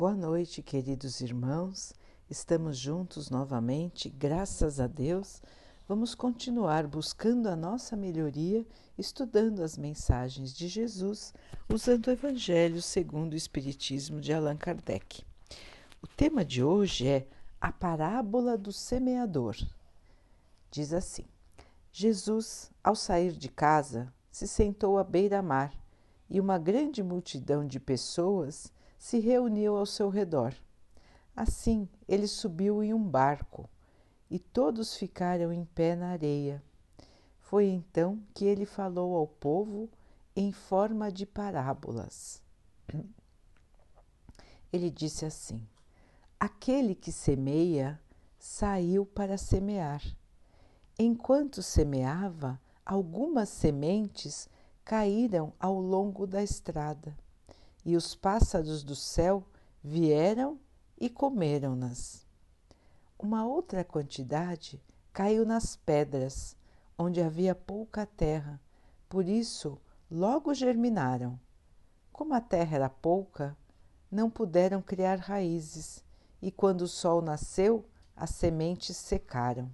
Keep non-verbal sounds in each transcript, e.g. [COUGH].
Boa noite, queridos irmãos. Estamos juntos novamente, graças a Deus. Vamos continuar buscando a nossa melhoria, estudando as mensagens de Jesus, usando o Evangelho segundo o Espiritismo de Allan Kardec. O tema de hoje é a parábola do semeador. Diz assim: Jesus, ao sair de casa, se sentou à beira-mar e uma grande multidão de pessoas se reuniu ao seu redor. Assim, ele subiu em um barco e todos ficaram em pé na areia. Foi então que ele falou ao povo em forma de parábolas. [CLEARS THROAT] Ele disse assim: Aquele que semeia saiu para semear. Enquanto semeava, algumas sementes caíram ao longo da estrada e os pássaros do céu vieram e comeram-nas. Uma outra quantidade caiu nas pedras, onde havia pouca terra, por isso logo germinaram. Como a terra era pouca, não puderam criar raízes, e quando o sol nasceu, as sementes secaram.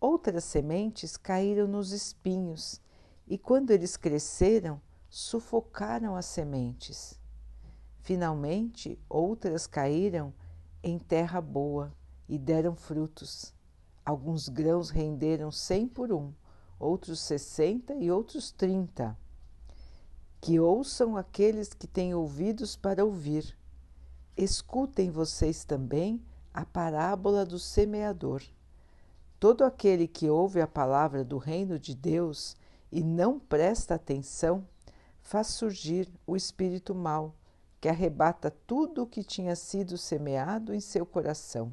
Outras sementes caíram nos espinhos, e quando eles cresceram, sufocaram as sementes. Finalmente, outras caíram em terra boa e deram frutos. Alguns grãos renderam cem por um, outros sessenta e outros trinta. Que ouçam aqueles que têm ouvidos para ouvir. Escutem vocês também a parábola do semeador. Todo aquele que ouve a palavra do reino de Deus e não presta atenção faz surgir o espírito mau, que arrebata tudo o que tinha sido semeado em seu coração.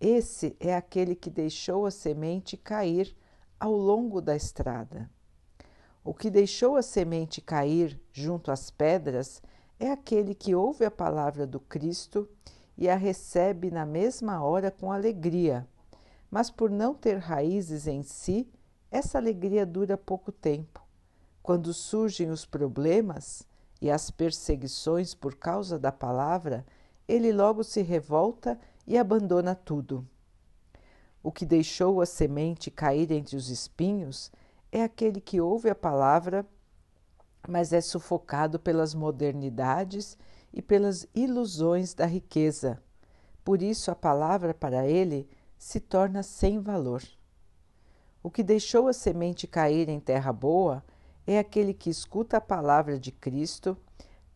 Esse é aquele que deixou a semente cair ao longo da estrada. O que deixou a semente cair junto às pedras é aquele que ouve a palavra do Cristo e a recebe na mesma hora com alegria, mas por não ter raízes em si, essa alegria dura pouco tempo quando surgem os problemas e as perseguições por causa da palavra, ele logo se revolta e abandona tudo. O que deixou a semente cair entre os espinhos é aquele que ouve a palavra, mas é sufocado pelas modernidades e pelas ilusões da riqueza. Por isso, a palavra para ele se torna sem valor. O que deixou a semente cair em terra boa é aquele que escuta a palavra de Cristo,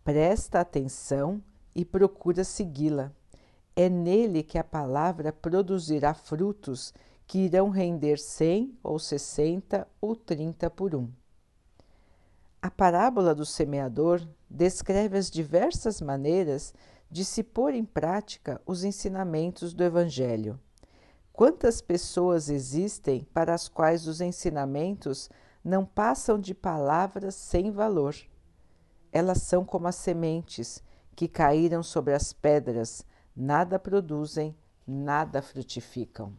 presta atenção e procura segui-la. É nele que a palavra produzirá frutos que irão render cem ou sessenta ou trinta por um. A parábola do semeador descreve as diversas maneiras de se pôr em prática os ensinamentos do Evangelho. Quantas pessoas existem para as quais os ensinamentos não passam de palavras sem valor. Elas são como as sementes que caíram sobre as pedras, nada produzem, nada frutificam.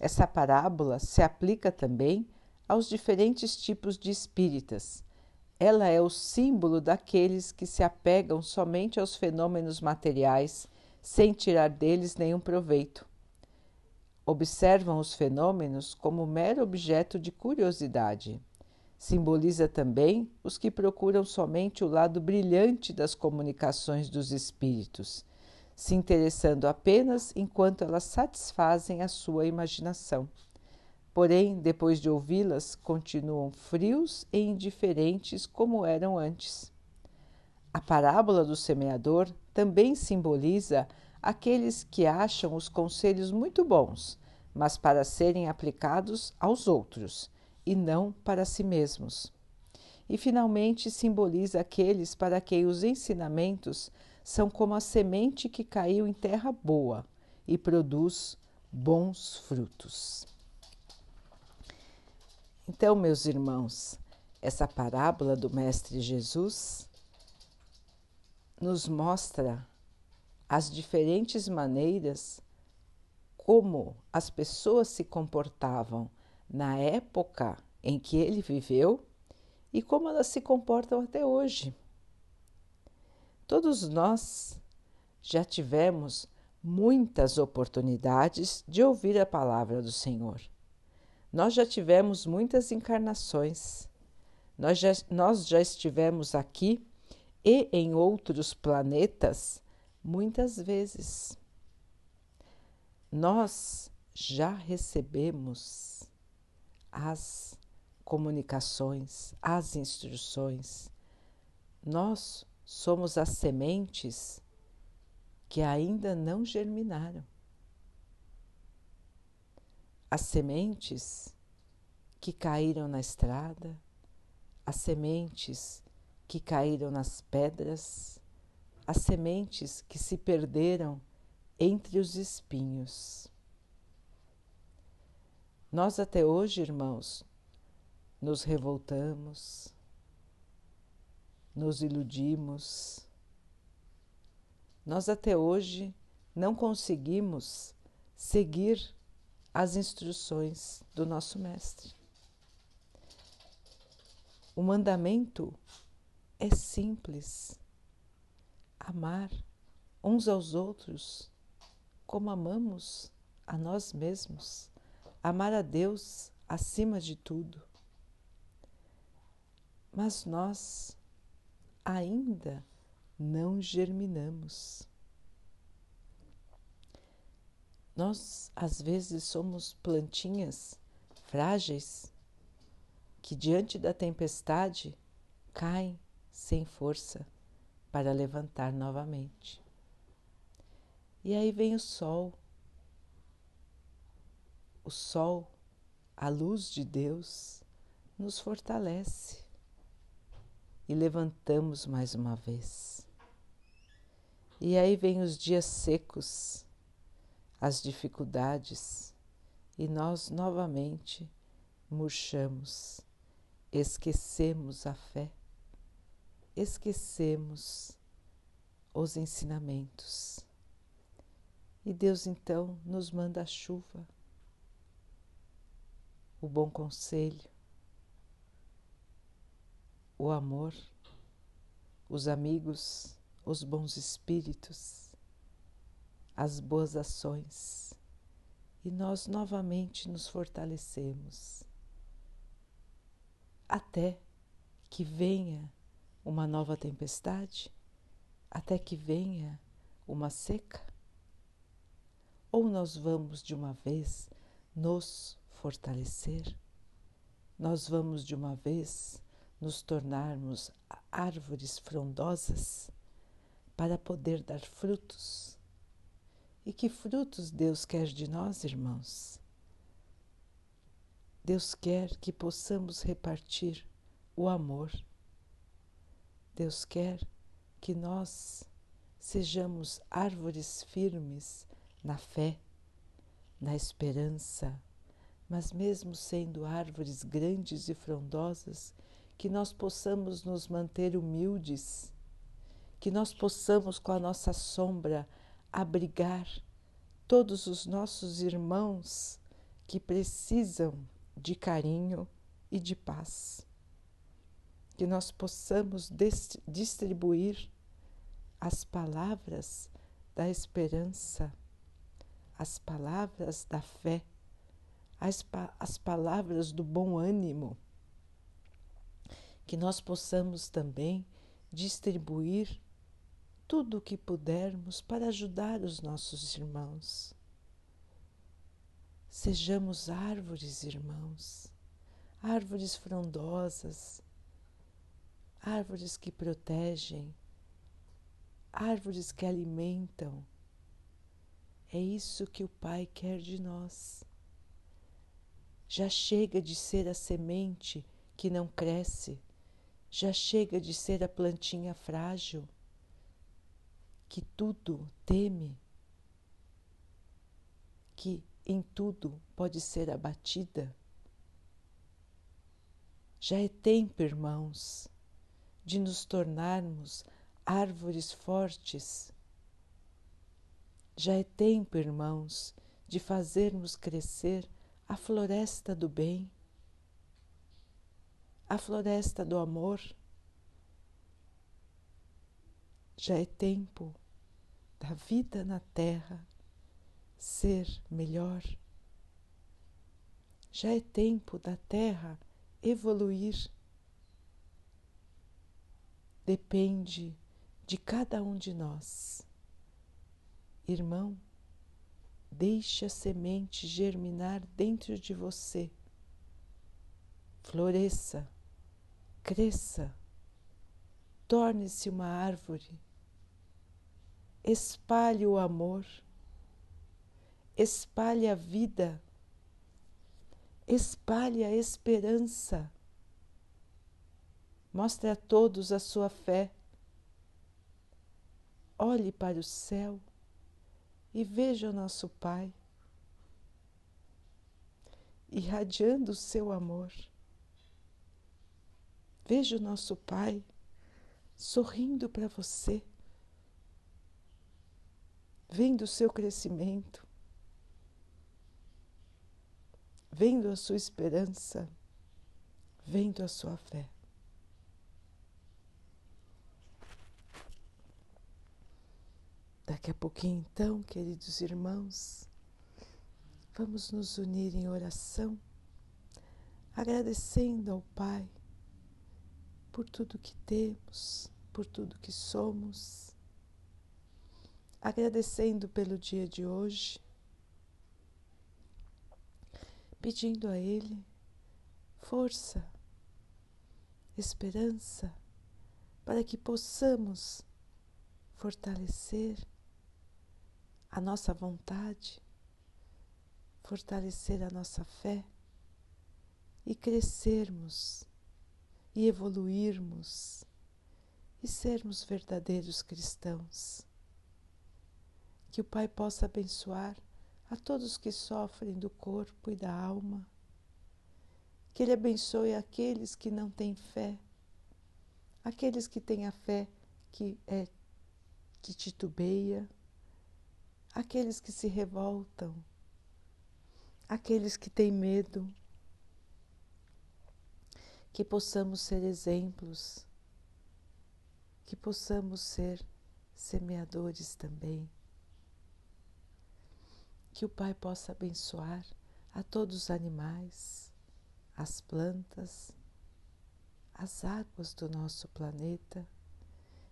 Essa parábola se aplica também aos diferentes tipos de espíritas. Ela é o símbolo daqueles que se apegam somente aos fenômenos materiais, sem tirar deles nenhum proveito. Observam os fenômenos como mero objeto de curiosidade. Simboliza também os que procuram somente o lado brilhante das comunicações dos espíritos, se interessando apenas enquanto elas satisfazem a sua imaginação. Porém, depois de ouvi-las, continuam frios e indiferentes como eram antes. A parábola do semeador também simboliza aqueles que acham os conselhos muito bons, mas para serem aplicados aos outros e não para si mesmos. E finalmente simboliza aqueles para quem os ensinamentos são como a semente que caiu em terra boa e produz bons frutos. Então, meus irmãos, essa parábola do Mestre Jesus nos mostra as diferentes maneiras como as pessoas se comportavam na época em que ele viveu e como elas se comportam até hoje. Todos nós já tivemos muitas oportunidades de ouvir a palavra do Senhor. Nós já tivemos muitas encarnações. Nós já, nós já estivemos aqui e em outros planetas muitas vezes. Nós já recebemos as comunicações, as instruções. Nós somos as sementes que ainda não germinaram. As sementes que caíram na estrada, as sementes que caíram nas pedras, as sementes que se perderam entre os espinhos. Nós até hoje, irmãos, nos revoltamos, nos iludimos. Nós até hoje não conseguimos seguir as instruções do nosso Mestre. O mandamento é simples: amar uns aos outros como amamos a nós mesmos amar a Deus acima de tudo. Mas nós ainda não germinamos. Nós, às vezes, somos plantinhas frágeis que, diante da tempestade, caem sem força para levantar novamente. E aí vem o sol o sol, a luz de Deus, nos fortalece e levantamos mais uma vez. E aí vem os dias secos, as dificuldades, e nós novamente murchamos, esquecemos a fé, esquecemos os ensinamentos. E Deus então nos manda a chuva o bom conselho, o amor, os amigos, os bons espíritos, as boas ações e nós novamente nos fortalecemos até que venha uma nova tempestade, até que venha uma seca? Ou nós vamos de uma vez nos fortalecer, nós vamos de uma vez nos tornarmos árvores frondosas para poder dar frutos. E que frutos Deus quer de nós, irmãos? Deus quer que possamos repartir o amor. Deus quer que nós sejamos árvores firmes na fé, na esperança, mas mesmo sendo árvores grandes e frondosas, que nós possamos nos manter humildes, que nós possamos com a nossa sombra abrigar todos os nossos irmãos que precisam de carinho e de paz. Que nós possamos distribuir as palavras da esperança, as palavras da fé as, as palavras do bom ânimo, que nós possamos também distribuir tudo o que pudermos para ajudar os nossos irmãos. Sejamos árvores, irmãos, árvores frondosas, árvores que protegem, árvores que alimentam. É isso que o Pai quer de nós. Já chega de ser a semente que não cresce, já chega de ser a plantinha frágil que tudo teme, que em tudo pode ser abatida. Já é tempo, irmãos, de nos tornarmos árvores fortes. Já é tempo, irmãos, de fazermos crescer a floresta do bem, a floresta do amor. Já é tempo da vida na Terra ser melhor. Já é tempo da Terra evoluir. Depende de cada um de nós. Irmão, deixe a semente germinar dentro de você. Floresça, cresça, torne-se uma árvore. Espalhe o amor, espalhe a vida, espalhe a esperança. Mostre a todos a sua fé. Olhe para o céu e veja o nosso Pai irradiando o seu amor. Veja o nosso Pai sorrindo para você, vendo o seu crescimento, vendo a sua esperança, vendo a sua fé. Daqui a pouquinho, então, queridos irmãos, vamos nos unir em oração, agradecendo ao Pai por tudo que temos, por tudo que somos, agradecendo pelo dia de hoje, pedindo a Ele força, esperança, para que possamos fortalecer a nossa vontade, fortalecer a nossa fé e crescermos e evoluirmos e sermos verdadeiros cristãos. Que o Pai possa abençoar a todos que sofrem do corpo e da alma. Que Ele abençoe aqueles que não têm fé, aqueles que têm a fé que é que titubeia, aqueles que se revoltam, aqueles que têm medo, que possamos ser exemplos, que possamos ser semeadores também. Que o Pai possa abençoar a todos os animais, as plantas, as águas do nosso planeta.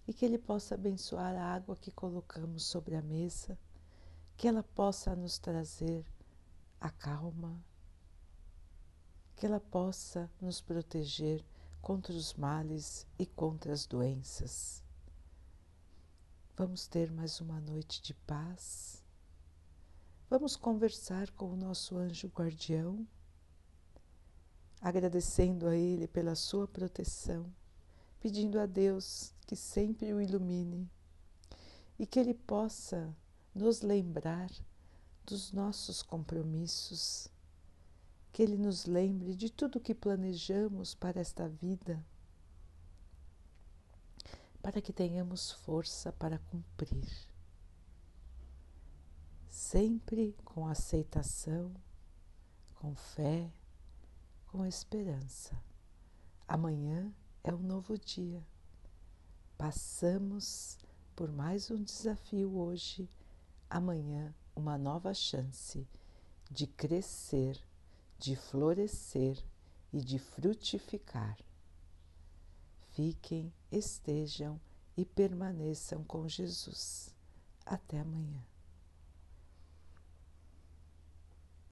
E que Ele possa abençoar a água que colocamos sobre a mesa que ela possa nos trazer a calma, que ela possa nos proteger contra os males e contra as doenças. Vamos ter mais uma noite de paz. Vamos conversar com o nosso anjo guardião, agradecendo a ele pela sua proteção, pedindo a Deus que sempre o ilumine e que ele possa nos lembrar dos nossos compromissos, que Ele nos lembre de tudo que planejamos para esta vida, para que tenhamos força para cumprir. Sempre com aceitação, com fé, com esperança. Amanhã é um novo dia. Passamos por mais um desafio hoje amanhã uma nova chance de crescer, de florescer e de frutificar. Fiquem, estejam e permaneçam com Jesus. Até amanhã.